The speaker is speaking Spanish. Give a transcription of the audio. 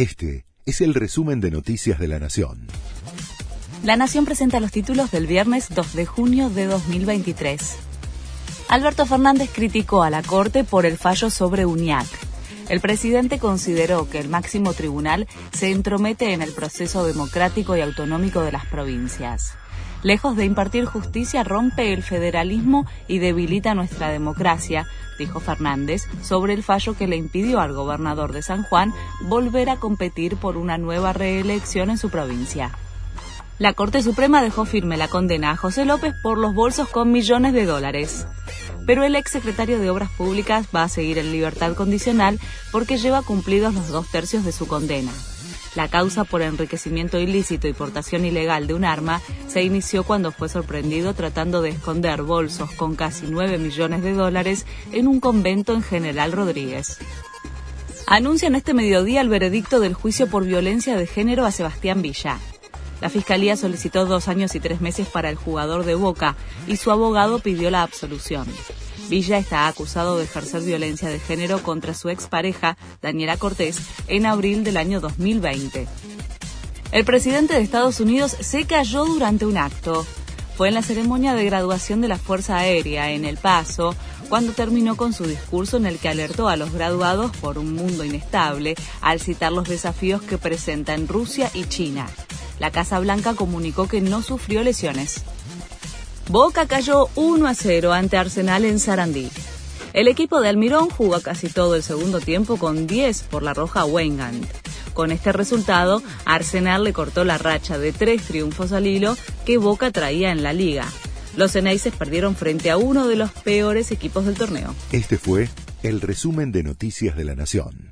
Este es el resumen de Noticias de la Nación. La Nación presenta los títulos del viernes 2 de junio de 2023. Alberto Fernández criticó a la Corte por el fallo sobre UNIAC. El presidente consideró que el máximo tribunal se entromete en el proceso democrático y autonómico de las provincias. Lejos de impartir justicia, rompe el federalismo y debilita nuestra democracia, dijo Fernández sobre el fallo que le impidió al gobernador de San Juan volver a competir por una nueva reelección en su provincia. La Corte Suprema dejó firme la condena a José López por los bolsos con millones de dólares. Pero el ex secretario de Obras Públicas va a seguir en libertad condicional porque lleva cumplidos los dos tercios de su condena. La causa por enriquecimiento ilícito y portación ilegal de un arma se inició cuando fue sorprendido tratando de esconder bolsos con casi 9 millones de dólares en un convento en General Rodríguez. Anuncian este mediodía el veredicto del juicio por violencia de género a Sebastián Villa. La Fiscalía solicitó dos años y tres meses para el jugador de Boca y su abogado pidió la absolución. Villa está acusado de ejercer violencia de género contra su expareja, Daniela Cortés, en abril del año 2020. El presidente de Estados Unidos se cayó durante un acto. Fue en la ceremonia de graduación de la Fuerza Aérea en El Paso, cuando terminó con su discurso en el que alertó a los graduados por un mundo inestable al citar los desafíos que presentan Rusia y China. La Casa Blanca comunicó que no sufrió lesiones. Boca cayó 1 a 0 ante Arsenal en Sarandí. El equipo de Almirón jugó casi todo el segundo tiempo con 10 por la roja Weingand. Con este resultado, Arsenal le cortó la racha de tres triunfos al hilo que Boca traía en la liga. Los Eneises perdieron frente a uno de los peores equipos del torneo. Este fue el resumen de Noticias de la Nación.